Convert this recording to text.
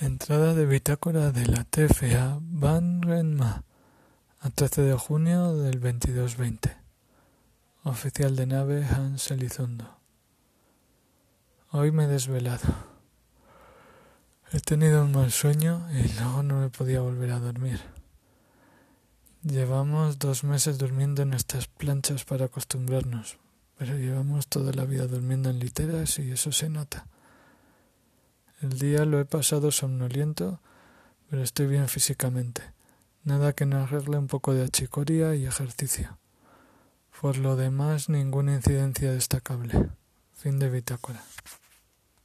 Entrada de bitácora de la TFA Van Renma a 13 de junio del 2220. Oficial de nave Hans Elizondo. Hoy me he desvelado. He tenido un mal sueño y luego no me podía volver a dormir. Llevamos dos meses durmiendo en estas planchas para acostumbrarnos, pero llevamos toda la vida durmiendo en literas y eso se nota. El día lo he pasado somnoliento, pero estoy bien físicamente. Nada que no arregle un poco de achicoria y ejercicio. Por lo demás, ninguna incidencia destacable. Fin de bitácora.